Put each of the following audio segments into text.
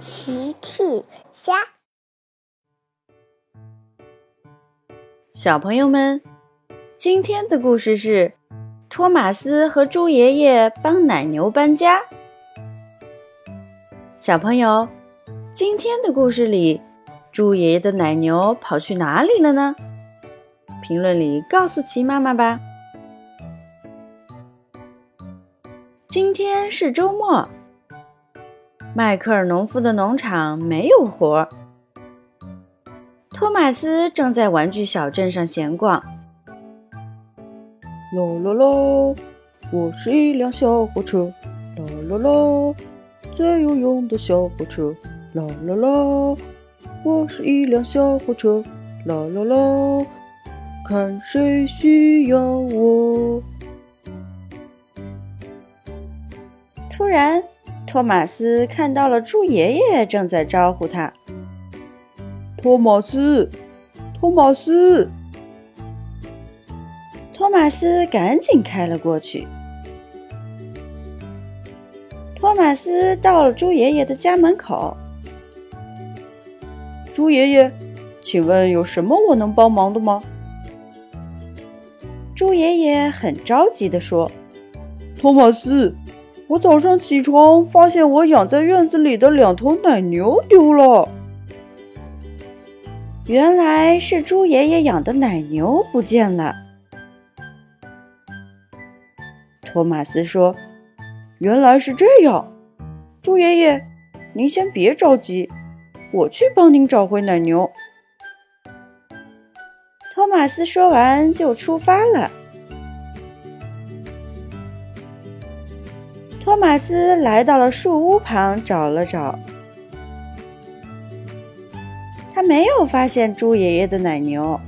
奇趣虾，小朋友们，今天的故事是托马斯和猪爷爷帮奶牛搬家。小朋友，今天的故事里，猪爷爷的奶牛跑去哪里了呢？评论里告诉奇妈妈吧。今天是周末。迈克尔农夫的农场没有活儿。托马斯正在玩具小镇上闲逛。啦啦啦，我是一辆小火车。啦啦啦，最有用的小火车。啦啦啦，我是一辆小火车。啦啦啦，看谁需要我。突然。托马斯看到了猪爷爷正在招呼他。托马斯，托马斯，托马斯赶紧开了过去。托马斯到了猪爷爷的家门口。猪爷爷，请问有什么我能帮忙的吗？猪爷爷很着急地说：“托马斯。”我早上起床，发现我养在院子里的两头奶牛丢了。原来是猪爷爷养的奶牛不见了。托马斯说：“原来是这样，猪爷爷，您先别着急，我去帮您找回奶牛。”托马斯说完就出发了。托马斯来到了树屋旁，找了找，他没有发现猪爷爷的奶牛。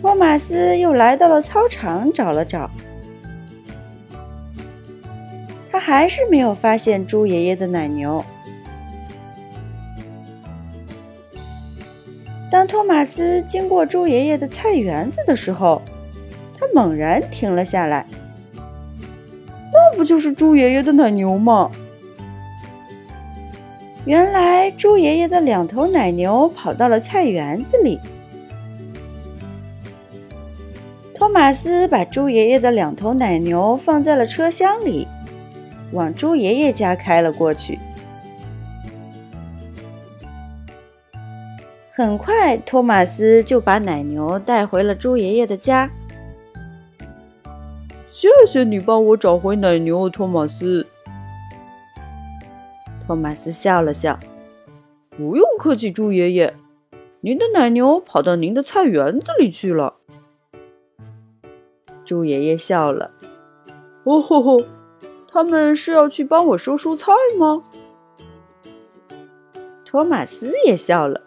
托马斯又来到了操场，找了找，他还是没有发现猪爷爷的奶牛。当托马斯经过猪爷爷的菜园子的时候，猛然停了下来，那不就是猪爷爷的奶牛吗？原来猪爷爷的两头奶牛跑到了菜园子里。托马斯把猪爷爷的两头奶牛放在了车厢里，往猪爷爷家开了过去。很快，托马斯就把奶牛带回了猪爷爷的家。谢谢你帮我找回奶牛，托马斯。托马斯笑了笑，不用客气，猪爷爷。您的奶牛跑到您的菜园子里去了。猪爷爷笑了，哦吼吼，他们是要去帮我收蔬菜吗？托马斯也笑了，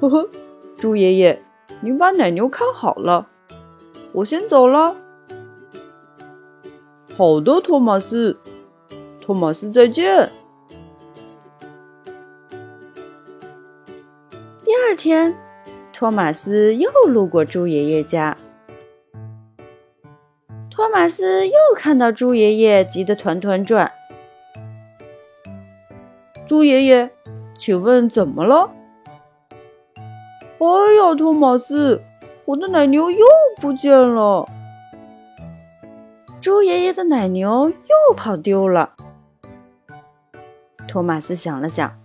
呵呵，猪爷爷，您把奶牛看好了，我先走了。好的，托马斯。托马斯，再见。第二天，托马斯又路过猪爷爷家。托马斯又看到猪爷爷急得团团转。猪爷爷，请问怎么了？哎呀，托马斯，我的奶牛又不见了。猪爷爷的奶牛又跑丢了。托马斯想了想，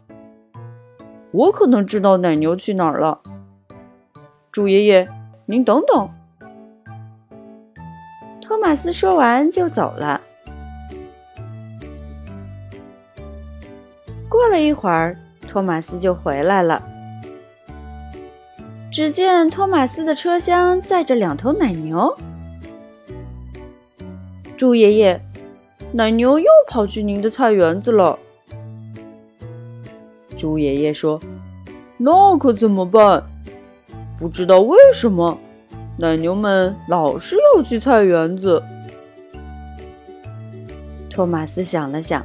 我可能知道奶牛去哪儿了。猪爷爷，您等等。托马斯说完就走了。过了一会儿，托马斯就回来了。只见托马斯的车厢载着两头奶牛。猪爷爷，奶牛又跑去您的菜园子了。猪爷爷说：“那可怎么办？不知道为什么，奶牛们老是要去菜园子。”托马斯想了想，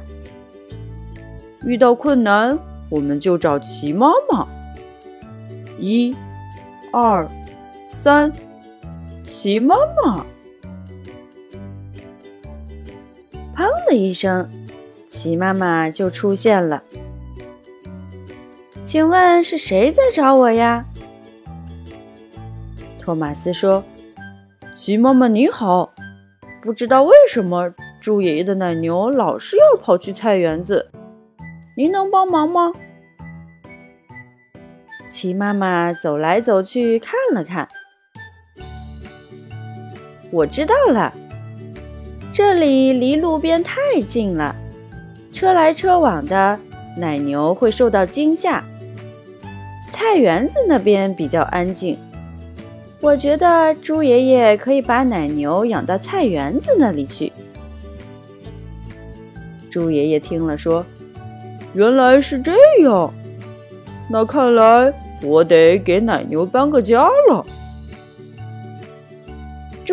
遇到困难，我们就找齐妈妈。一、二、三，齐妈妈。的一声，齐妈妈就出现了。请问是谁在找我呀？托马斯说：“齐妈妈你好，不知道为什么猪爷爷的奶牛老是要跑去菜园子，您能帮忙吗？”齐妈妈走来走去看了看，我知道了，这里离路边太近了，车来车往的，奶牛会受到惊吓。菜园子那边比较安静，我觉得猪爷爷可以把奶牛养到菜园子那里去。猪爷爷听了说：“原来是这样。”那看来我得给奶牛搬个家了。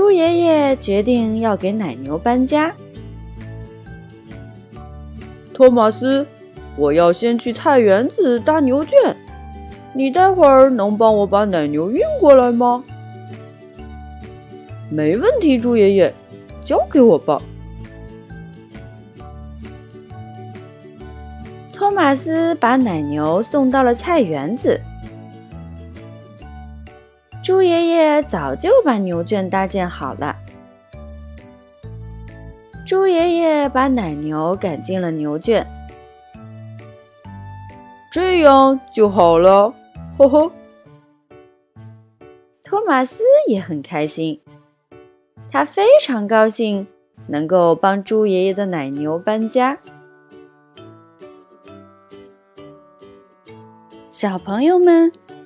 猪爷爷决定要给奶牛搬家。托马斯，我要先去菜园子搭牛圈，你待会儿能帮我把奶牛运过来吗？没问题，猪爷爷，交给我吧。托马斯把奶牛送到了菜园子。猪爷爷早就把牛圈搭建好了。猪爷爷把奶牛赶进了牛圈，这样就好了，呵呵。托马斯也很开心，他非常高兴能够帮猪爷爷的奶牛搬家。小朋友们，